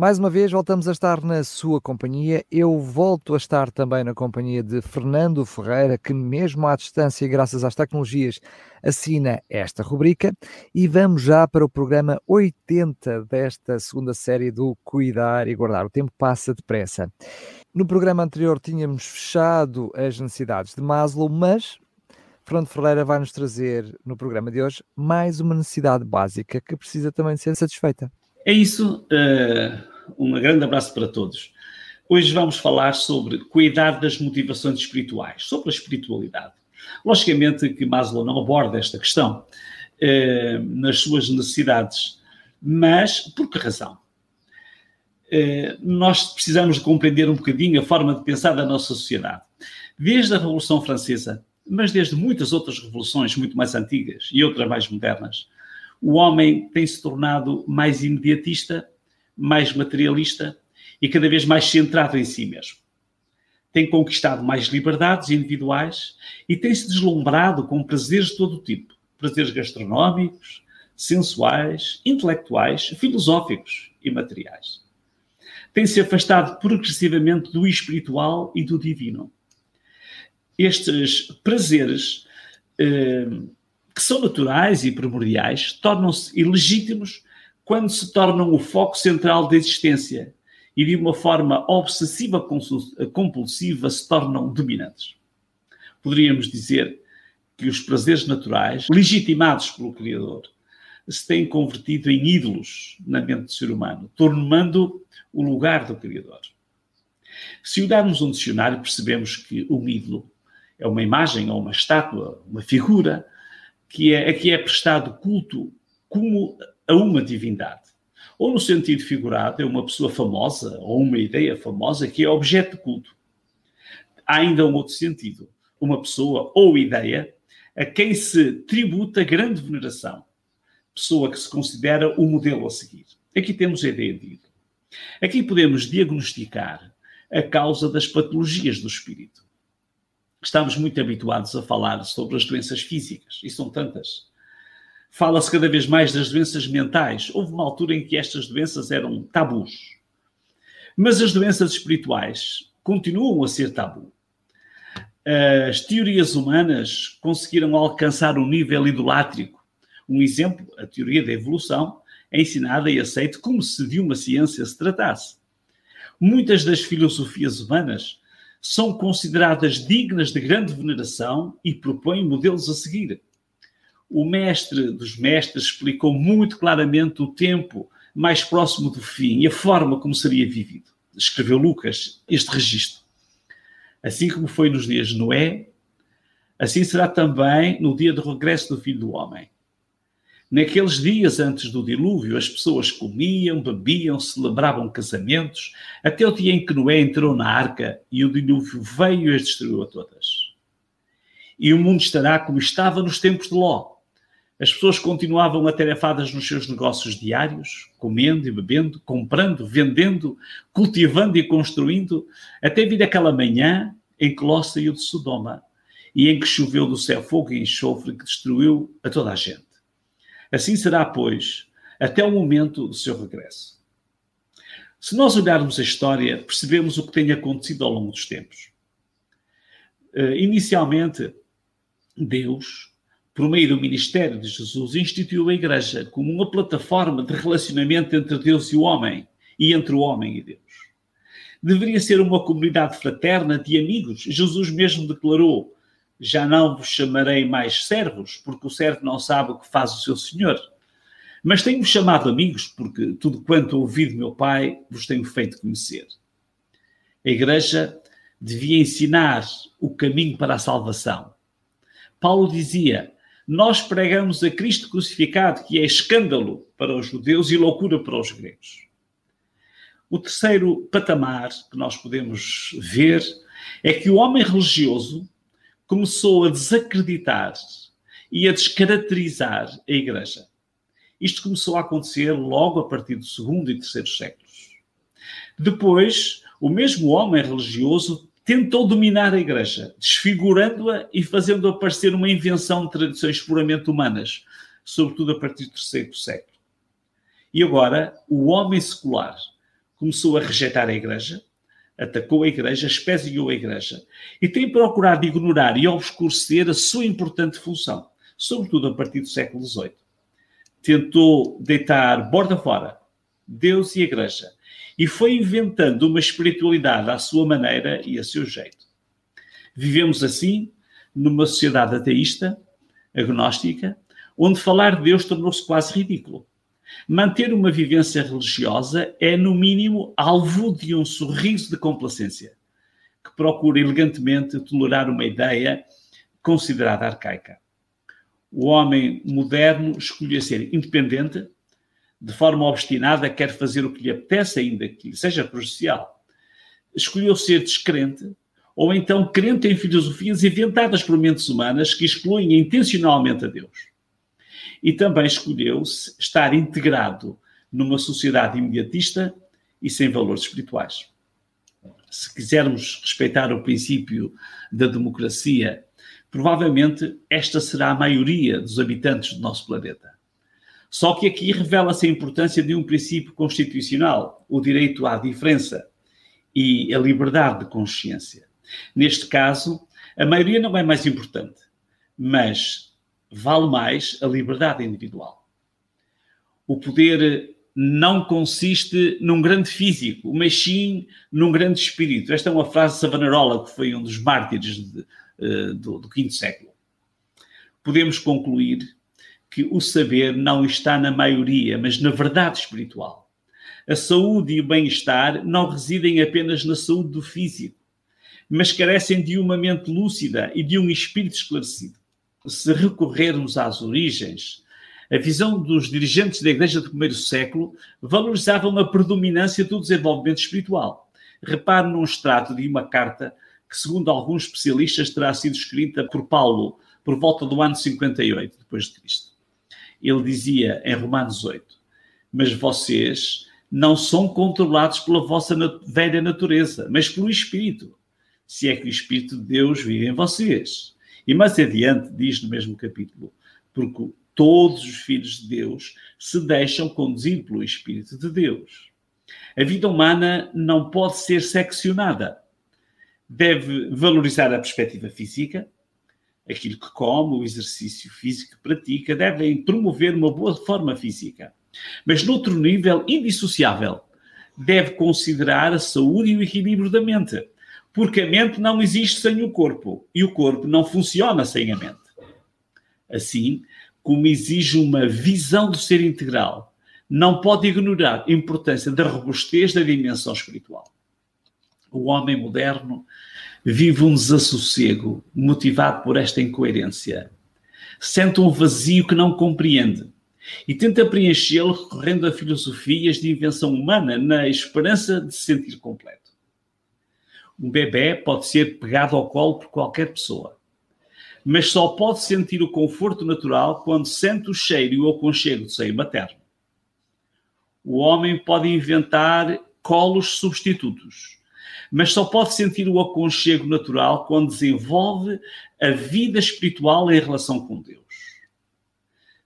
Mais uma vez voltamos a estar na sua companhia. Eu volto a estar também na companhia de Fernando Ferreira, que mesmo à distância, graças às tecnologias, assina esta rubrica. E vamos já para o programa 80 desta segunda série do Cuidar e Guardar. O tempo passa depressa. No programa anterior tínhamos fechado as necessidades de Maslow, mas Fernando Ferreira vai nos trazer no programa de hoje mais uma necessidade básica que precisa também ser satisfeita. É isso. Uh, um grande abraço para todos. Hoje vamos falar sobre cuidar das motivações espirituais, sobre a espiritualidade. Logicamente que Maslow não aborda esta questão uh, nas suas necessidades, mas por que razão? Uh, nós precisamos compreender um bocadinho a forma de pensar da nossa sociedade. Desde a Revolução Francesa, mas desde muitas outras revoluções muito mais antigas e outras mais modernas, o homem tem se tornado mais imediatista, mais materialista e cada vez mais centrado em si mesmo. Tem conquistado mais liberdades individuais e tem se deslumbrado com prazeres de todo tipo prazeres gastronómicos, sensuais, intelectuais, filosóficos e materiais. Tem se afastado progressivamente do espiritual e do divino. Estes prazeres. Eh, que são naturais e primordiais, tornam-se ilegítimos quando se tornam o foco central da existência e de uma forma obsessiva compulsiva se tornam dominantes. Poderíamos dizer que os prazeres naturais, legitimados pelo Criador, se têm convertido em ídolos na mente do ser humano, tornando o lugar do Criador. Se olharmos um dicionário, percebemos que um ídolo é uma imagem ou uma estátua, uma figura que é, a que é prestado culto como a uma divindade. Ou, no sentido figurado, é uma pessoa famosa ou uma ideia famosa que é objeto de culto. Há ainda um outro sentido. Uma pessoa ou ideia a quem se tributa grande veneração. Pessoa que se considera o modelo a seguir. Aqui temos a ideia de ídolo. Aqui podemos diagnosticar a causa das patologias do espírito estamos muito habituados a falar sobre as doenças físicas, e são tantas. Fala-se cada vez mais das doenças mentais. Houve uma altura em que estas doenças eram tabus. Mas as doenças espirituais continuam a ser tabu. As teorias humanas conseguiram alcançar um nível idolátrico. Um exemplo, a teoria da evolução, é ensinada e aceita como se de uma ciência se tratasse. Muitas das filosofias humanas são consideradas dignas de grande veneração e propõem modelos a seguir. O mestre dos mestres explicou muito claramente o tempo mais próximo do fim e a forma como seria vivido. Escreveu Lucas este registro. Assim como foi nos dias de Noé, assim será também no dia do regresso do Filho do Homem. Naqueles dias antes do dilúvio, as pessoas comiam, bebiam, celebravam casamentos, até o dia em que Noé entrou na arca e o dilúvio veio e as destruiu a todas. E o mundo estará como estava nos tempos de Ló. As pessoas continuavam atarefadas nos seus negócios diários, comendo e bebendo, comprando, vendendo, cultivando e construindo, até vir aquela manhã em que Ló saiu de Sodoma e em que choveu do céu fogo e enxofre que destruiu a toda a gente. Assim será, pois, até o momento do seu regresso. Se nós olharmos a história, percebemos o que tem acontecido ao longo dos tempos. Uh, inicialmente, Deus, por meio do ministério de Jesus, instituiu a Igreja como uma plataforma de relacionamento entre Deus e o homem e entre o homem e Deus. Deveria ser uma comunidade fraterna de amigos. Jesus mesmo declarou: já não vos chamarei mais servos, porque o servo não sabe o que faz o seu senhor. Mas tenho-vos chamado amigos, porque tudo quanto ouvi do meu Pai vos tenho feito conhecer. A Igreja devia ensinar o caminho para a salvação. Paulo dizia: Nós pregamos a Cristo crucificado, que é escândalo para os judeus e loucura para os gregos. O terceiro patamar que nós podemos ver é que o homem religioso começou a desacreditar e a descaracterizar a Igreja. Isto começou a acontecer logo a partir do segundo e terceiro séculos. Depois, o mesmo homem religioso tentou dominar a Igreja, desfigurando-a e fazendo-a parecer uma invenção de tradições puramente humanas, sobretudo a partir do terceiro século. E agora, o homem secular começou a rejeitar a Igreja, atacou a Igreja, espeziou a Igreja e tem procurado ignorar e obscurecer a sua importante função, sobretudo a partir do século XVIII. Tentou deitar borda fora Deus e a Igreja e foi inventando uma espiritualidade à sua maneira e a seu jeito. Vivemos assim numa sociedade ateísta, agnóstica, onde falar de Deus tornou-se quase ridículo. Manter uma vivência religiosa é, no mínimo, alvo de um sorriso de complacência, que procura elegantemente tolerar uma ideia considerada arcaica. O homem moderno escolheu ser independente, de forma obstinada, quer fazer o que lhe apetece, ainda que seja prejudicial. Escolheu ser descrente, ou então crente em filosofias inventadas por mentes humanas que excluem intencionalmente a Deus e também escolheu estar integrado numa sociedade imediatista e sem valores espirituais. Se quisermos respeitar o princípio da democracia, provavelmente esta será a maioria dos habitantes do nosso planeta. Só que aqui revela-se a importância de um princípio constitucional, o direito à diferença e a liberdade de consciência. Neste caso, a maioria não é mais importante, mas vale mais a liberdade individual. O poder não consiste num grande físico, mas sim num grande espírito. Esta é uma frase de Savonarola, que foi um dos mártires de, uh, do, do quinto século. Podemos concluir que o saber não está na maioria, mas na verdade espiritual. A saúde e o bem-estar não residem apenas na saúde do físico, mas carecem de uma mente lúcida e de um espírito esclarecido se recorrermos às origens, a visão dos dirigentes da Igreja do primeiro século valorizava uma predominância do desenvolvimento espiritual. Repare num extrato de uma carta que, segundo alguns especialistas, terá sido escrita por Paulo por volta do ano 58 depois de Cristo. Ele dizia em Romanos 8: Mas vocês não são controlados pela vossa velha natureza, mas pelo Espírito, se é que o Espírito de Deus vive em vocês. E mais adiante diz no mesmo capítulo, porque todos os filhos de Deus se deixam conduzir pelo Espírito de Deus. A vida humana não pode ser seccionada. Deve valorizar a perspectiva física, aquilo que come, o exercício físico que pratica, devem promover uma boa forma física. Mas, noutro nível indissociável, deve considerar a saúde e o equilíbrio da mente, porque a mente não existe sem o corpo e o corpo não funciona sem a mente. Assim, como exige uma visão do ser integral, não pode ignorar a importância da robustez da dimensão espiritual. O homem moderno vive um desassossego motivado por esta incoerência. Sente um vazio que não compreende e tenta preenchê-lo recorrendo a filosofias de invenção humana na esperança de se sentir completo. Um bebê pode ser pegado ao colo por qualquer pessoa, mas só pode sentir o conforto natural quando sente o cheiro e o aconchego do seio materno. O homem pode inventar colos substitutos, mas só pode sentir o aconchego natural quando desenvolve a vida espiritual em relação com Deus.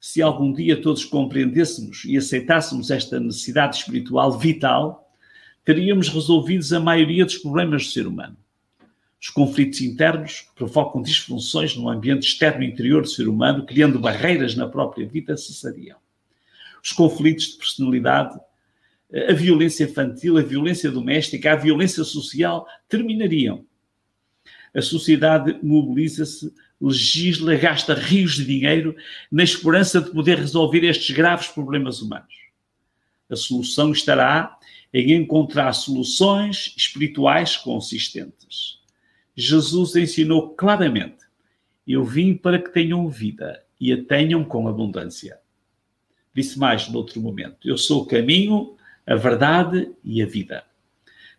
Se algum dia todos compreendêssemos e aceitássemos esta necessidade espiritual vital, teríamos resolvidos a maioria dos problemas do ser humano. Os conflitos internos provocam disfunções no ambiente externo e interior do ser humano, criando barreiras na própria vida, cessariam. Os conflitos de personalidade, a violência infantil, a violência doméstica, a violência social terminariam. A sociedade mobiliza-se, legisla, gasta rios de dinheiro na esperança de poder resolver estes graves problemas humanos. A solução estará em encontrar soluções espirituais consistentes. Jesus ensinou claramente: Eu vim para que tenham vida e a tenham com abundância. Disse mais noutro momento: Eu sou o caminho, a verdade e a vida.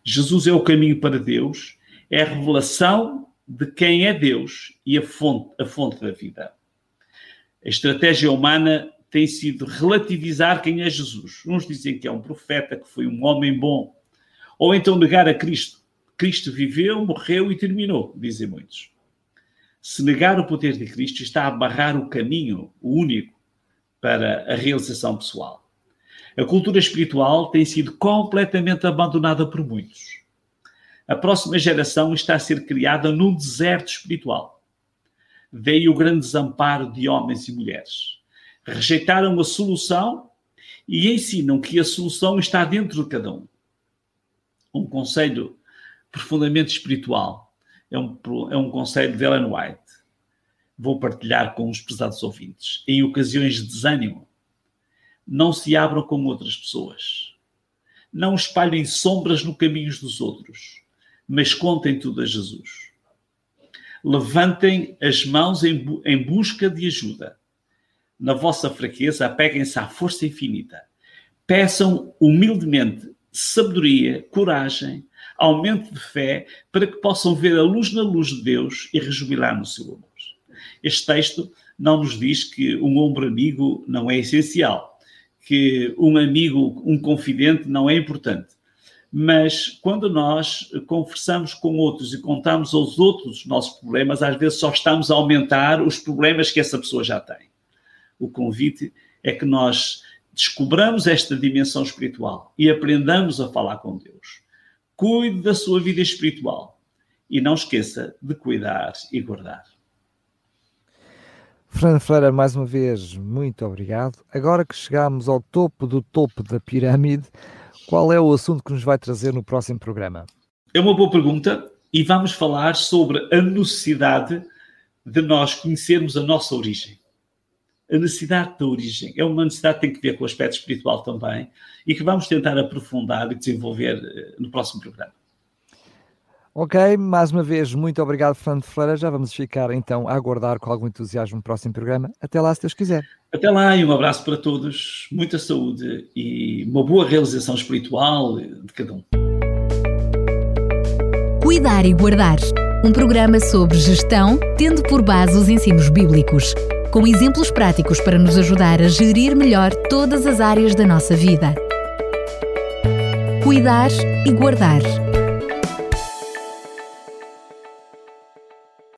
Jesus é o caminho para Deus, é a revelação de quem é Deus e a fonte, a fonte da vida. A estratégia humana tem sido relativizar quem é Jesus. Uns dizem que é um profeta, que foi um homem bom, ou então negar a Cristo. Cristo viveu, morreu e terminou, dizem muitos. Se negar o poder de Cristo está a barrar o caminho, o único, para a realização pessoal. A cultura espiritual tem sido completamente abandonada por muitos. A próxima geração está a ser criada num deserto espiritual. Veio o grande desamparo de homens e mulheres. Rejeitaram a solução e ensinam que a solução está dentro de cada um. Um conselho profundamente espiritual é um, é um conselho de Ellen White. Vou partilhar com os pesados ouvintes. Em ocasiões de desânimo, não se abram com outras pessoas. Não espalhem sombras no caminho dos outros, mas contem tudo a Jesus. Levantem as mãos em, bu em busca de ajuda. Na vossa fraqueza, apeguem-se à força infinita. Peçam humildemente sabedoria, coragem, aumento de fé, para que possam ver a luz na luz de Deus e rejubilar no seu amor. Este texto não nos diz que um ombro amigo não é essencial, que um amigo, um confidente não é importante. Mas quando nós conversamos com outros e contamos aos outros os nossos problemas, às vezes só estamos a aumentar os problemas que essa pessoa já tem. O convite é que nós descobramos esta dimensão espiritual e aprendamos a falar com Deus. Cuide da sua vida espiritual e não esqueça de cuidar e guardar. Fernando Freira, mais uma vez, muito obrigado. Agora que chegamos ao topo do topo da pirâmide, qual é o assunto que nos vai trazer no próximo programa? É uma boa pergunta e vamos falar sobre a necessidade de nós conhecermos a nossa origem. A necessidade da origem é uma necessidade que tem que ver com o aspecto espiritual também e que vamos tentar aprofundar e desenvolver eh, no próximo programa. Ok, mais uma vez, muito obrigado, Fernando Ferreira. Já vamos ficar então a aguardar com algum entusiasmo o próximo programa. Até lá, se Deus quiser. Até lá e um abraço para todos, muita saúde e uma boa realização espiritual de cada um. Cuidar e Guardar um programa sobre gestão, tendo por base os ensinos bíblicos, com exemplos práticos para nos ajudar a gerir melhor todas as áreas da nossa vida. Cuidar e Guardar